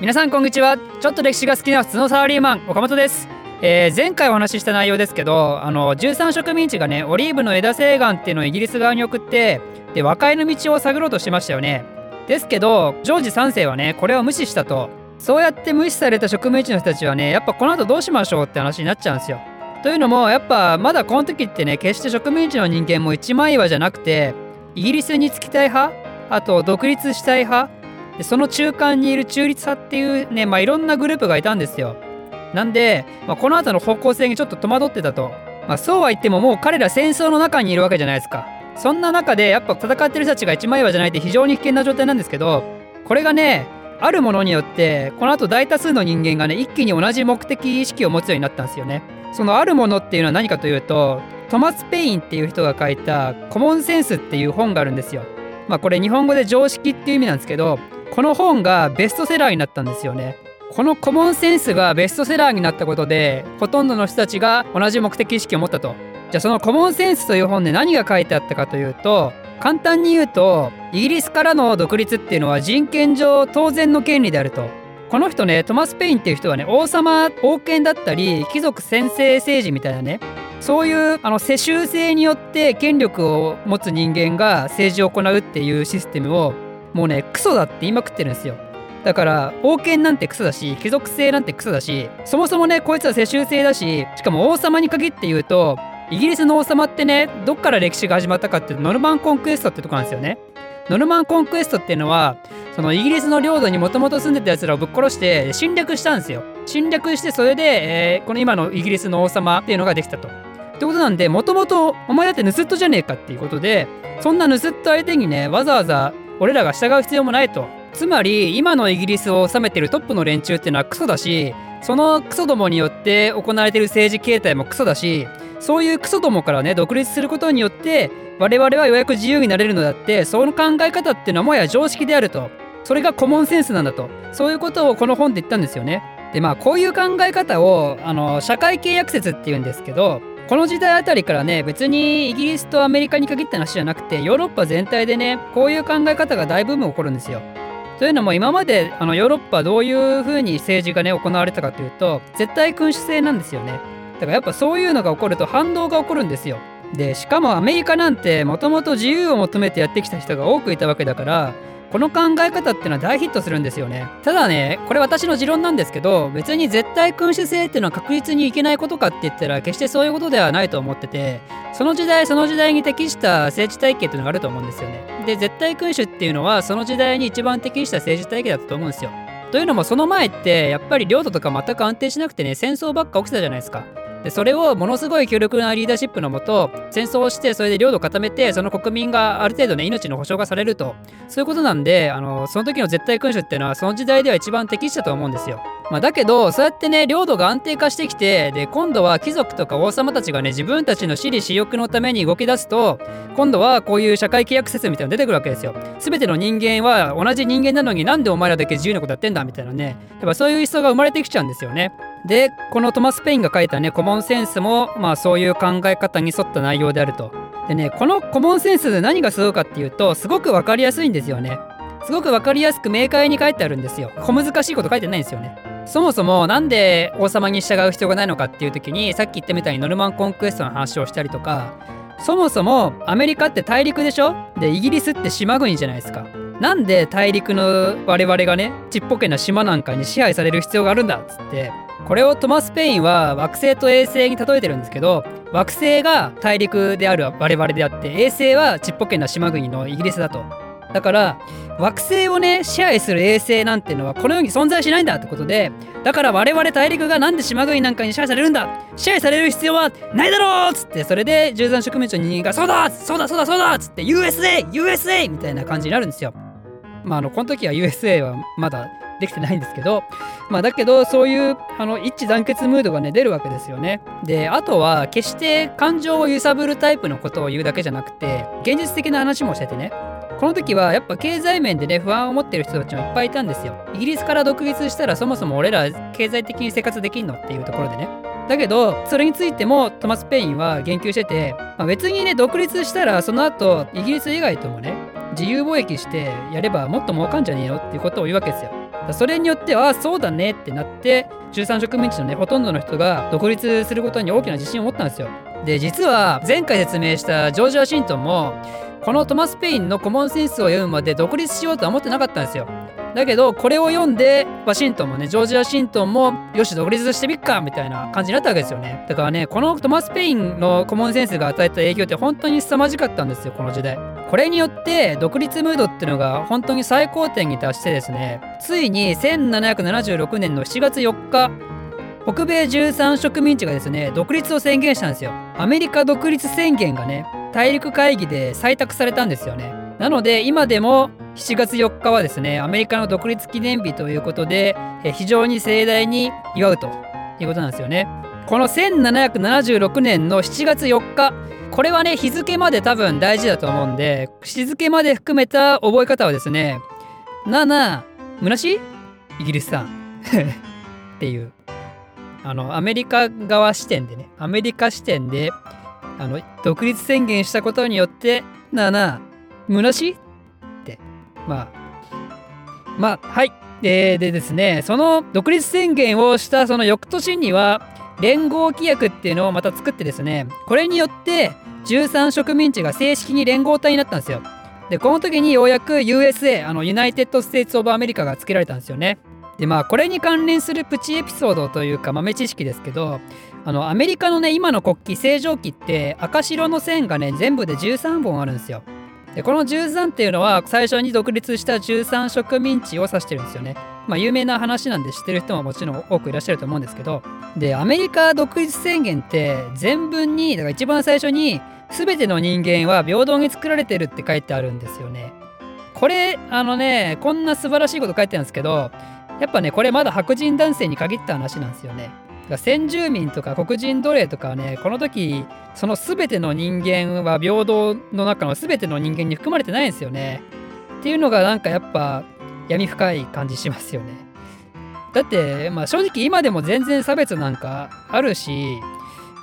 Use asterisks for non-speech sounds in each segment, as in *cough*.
皆さんこんにちは。ちょっと歴史が好きな普通のサラリーマン岡本です、えー、前回お話しした内容ですけどあの13植民地がねオリーブの枝請願っていうのをイギリス側に送ってで和解の道を探ろうとしましたよね。ですけどジョージ3世はねこれを無視したと。そうやって無視された植民地の人たちはねやっぱこの後どうしましょうって話になっちゃうんですよ。というのもやっぱまだこの時ってね決して植民地の人間も一枚岩じゃなくてイギリスにつきたい派あと独立したい派でその中間にいる中立派っていうね、まあ、いろんなグループがいたんですよ。なんで、まあ、この後の方向性にちょっと戸惑ってたと。まあ、そうは言ってももう彼ら戦争の中にいるわけじゃないですか。そんな中でやっぱ戦ってる人たちが一枚岩じゃないって非常に危険な状態なんですけど、これがね、あるものによってこの後大多数の人間がね一気に同じ目的意識を持つようになったんですよね。そのあるものっていうのは何かというとトマス・ペインっていう人が書いた「コモンセンス」っていう本があるんですよ。まあこれ日本語で常識っていう意味なんですけどこの本がベストセラーになったんですよね。このコモンセンスがベストセラーになったことでほとんどの人たちが同じ目的意識を持ったと。じゃあそのコモンセンスという本で何が書いてあったかというと簡単に言うとイギリスからの独立っていうのは人権上当然の権利であると。この人ねトマス・ペインっていう人はね王様王権だったり貴族専制政治みたいなねそういうあの世襲制によって権力を持つ人間が政治を行うっていうシステムをもうねクソだって言いまくってるんですよ。だから王権なんてクソだし貴族制なんてクソだしそもそもねこいつは世襲制だししかも王様に限って言うとイギリスの王様ってねどっから歴史が始まったかっていうとノルマンコンクエストってとこなんですよね。ノルマンコンクエストっていうのはそのイギリスの領土にもともと住んでたやつらをぶっ殺して侵略したんですよ。侵略してそれで、えー、この今のイギリスの王様っていうのができたと。ってことなんでもともとお前だって盗人じゃねえかっていうことでそんな盗人相手にねわざわざ俺らが従う必要もないと。つまり今のイギリスを治めてるトップの連中っていうのはクソだしそのクソどもによって行われてる政治形態もクソだしそういうクソどもからね独立することによって我々はようやく自由になれるのだってその考え方っていうのはもはや常識であると。それがコモンセンスなんだと。そういうことをこの本で言ったんですよね。でまあこういう考え方をあの社会契約説っていうんですけどこの時代あたりからね別にイギリスとアメリカに限った話じゃなくてヨーロッパ全体でねこういう考え方が大ブーム起こるんですよ。というのも今まであのヨーロッパどういう風に政治がね行われたかというと絶対君主制なんですよね。だからやっぱそういうのが起こると反動が起こるんですよ。でしかもアメリカなんてもともと自由を求めてやってきた人が多くいたわけだからこの考え方っていうのは大ヒットするんですよね。ただねこれ私の持論なんですけど別に絶対君主制っていうのは確実にいけないことかって言ったら決してそういうことではないと思っててその時代その時代に適した政治体系っていうのがあると思うんですよね。で絶対君主っていうのはその時代に一番適した政治体系だったと思うんですよ。というのもその前ってやっぱり領土とか全く安定しなくてね戦争ばっか起きてたじゃないですか。でそれをものすごい強力なリーダーシップのもと戦争をしてそれで領土を固めてその国民がある程度ね命の保障がされるとそういうことなんであのその時の絶対君主っていうのはその時代では一番適したと思うんですよ。まあ、だけどそうやってね領土が安定化してきてで今度は貴族とか王様たちがね自分たちの私利私欲のために動き出すと今度はこういう社会契約説みたいなの出てくるわけですよ。全ての人間は同じ人間なのになんでお前らだけ自由なことやってんだみたいなねやっぱそういう思想が生まれてきちゃうんですよね。でこのトマス・ペインが書いたねコモンセンスもまあそういう考え方に沿った内容であると。でねこのコモンセンスで何がすごいかっていうとすごく分かりやすいんですよね。すごく分かりやすく明快に書いてあるんですよ。小難しいこと書いてないんですよね。そもそもなんで王様に従う必要がないのかっていう時にさっき言ったみたいにノルマンコンクエストの話をしたりとかそもそもアメリカって大陸でしょ？でイギリスって島国じゃないですか。なんで大陸の我々がねちっぽけな島なんかに支配される必要があるんだっつってこれをトマス・ペインは惑星と衛星に例えてるんですけど惑星が大陸である我々であって衛星はちっぽけな島国のイギリスだと。だから惑星をね支配する衛星なんてのはこの世に存在しないんだってことでだから我々大陸がなんで島国なんかに支配されるんだ支配される必要はないだろうっつってそれで十三植民地の人間がそうだそうだそうだそうだっつって USA USA みたいな感じになるんですよ。まああのこの時は USA はまだできてないんですけど、まあ、だけどそういうあの一致団結ムードがね出るわけですよね。であとは決して感情を揺さぶるタイプのことを言うだけじゃなくて現実的な話もしててねこの時はやっぱ経済面でね不安を持ってる人たちもいっぱいいたんですよ。イギリスから独立したらそもそも俺ら経済的に生活できんのっていうところでね。だけどそれについてもトマス・ペインは言及してて、まあ、別にね独立したらその後イギリス以外ともね自由貿易してやればもっと儲かんじゃねえよっていうことを言うわけですよ。それによってはそうだねってなって13植民地のねほとんどの人が独立することに大きな自信を持ったんですよ。で実は前回説明したジョージ・ワシントンもこのトマス・ペインのコモンセンスを読むまで独立しようとは思ってなかったんですよ。だけどこれを読んでワシントンもねジョージ・ワシントンもよし独立してみっかみたいな感じになったわけですよね。だからねこのトマス・ペインのコモンセンスが与えた影響って本当に凄まじかったんですよこの時代。これによって独立ムードっていうのが本当に最高点に達してですねついに1776年の7月4日北米13植民地がですね独立を宣言したんですよ。アメリカ独立宣言がね大陸会議で採択されたんですよね。なので今でも7月4日はですねアメリカの独立記念日ということで非常に盛大に祝うということなんですよね。この1776年の7月4日これはね日付まで多分大事だと思うんで日付まで含めた覚え方はですね7むなしイギリスさん *laughs* っていうあのアメリカ側視点でねアメリカ視点であの独立宣言したことによって7むなしってまあまあはい。ででですねその独立宣言をしたその翌年には連合規約っていうのをまた作ってですねこれによって13植民地が正式に連合体になったんですよ。でこの時にようやく USA あの United States of America が付けられたんですよね。でまあこれに関連するプチエピソードというか豆知識ですけどあのアメリカのね今の国旗星条旗って赤白の線がね全部で13本あるんですよ。でこの13っていうのは最初に独立した13植民地を指してるんですよね。まあ有名な話なんで知ってる人ももちろん多くいらっしゃると思うんですけどでアメリカ独立宣言って全文にだから一番最初に全ての人間は平等に作られてるって書いてあるんですよね。これあのねこんな素晴らしいこと書いてあるんですけどやっぱねこれまだ白人男性に限った話なんですよね。先住民とか黒人奴隷とかはねこの時その全ての人間は平等の中の全ての人間に含まれてないんですよね。っていうのがなんかやっぱ闇深い感じしますよね。だって、まあ、正直今でも全然差別なんかあるし、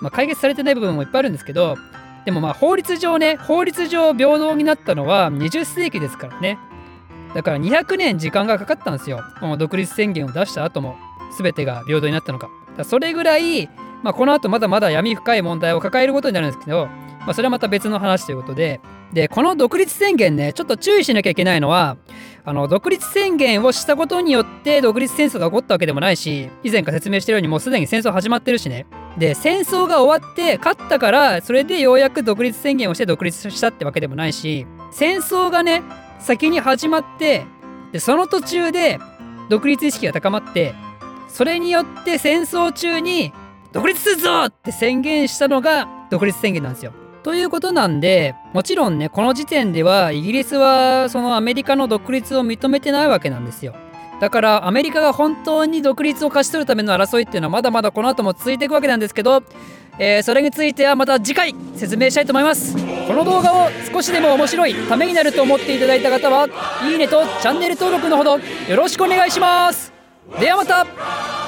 まあ、解決されてない部分もいっぱいあるんですけどでもまあ法律上ね法律上平等になったのは20世紀ですからねだから200年時間がかかったんですよ独立宣言を出した後も全てが平等になったのかそれぐらい、まあ、この後まだまだ闇深い問題を抱えることになるんですけど、まあ、それはまた別の話ということででこの独立宣言ねちょっと注意しなきゃいけないのはあの独立宣言をしたことによって独立戦争が起こったわけでもないし以前から説明してるようにもうすでに戦争始まってるしね。で戦争が終わって勝ったからそれでようやく独立宣言をして独立したってわけでもないし戦争がね先に始まってでその途中で独立意識が高まってそれによって戦争中に独立するぞって宣言したのが独立宣言なんですよ。ということなんでもちろんねこの時点ではイギリスはそのアメリカの独立を認めてないわけなんですよ。だからアメリカが本当に独立を勝ち取るための争いっていうのはまだまだこの後も続いていくわけなんですけど、えー、それについてはまた次回説明したいと思いますこの動画を少しでも面白いためになると思っていただいた方はいいねとチャンネル登録のほどよろしくお願いしますではまた。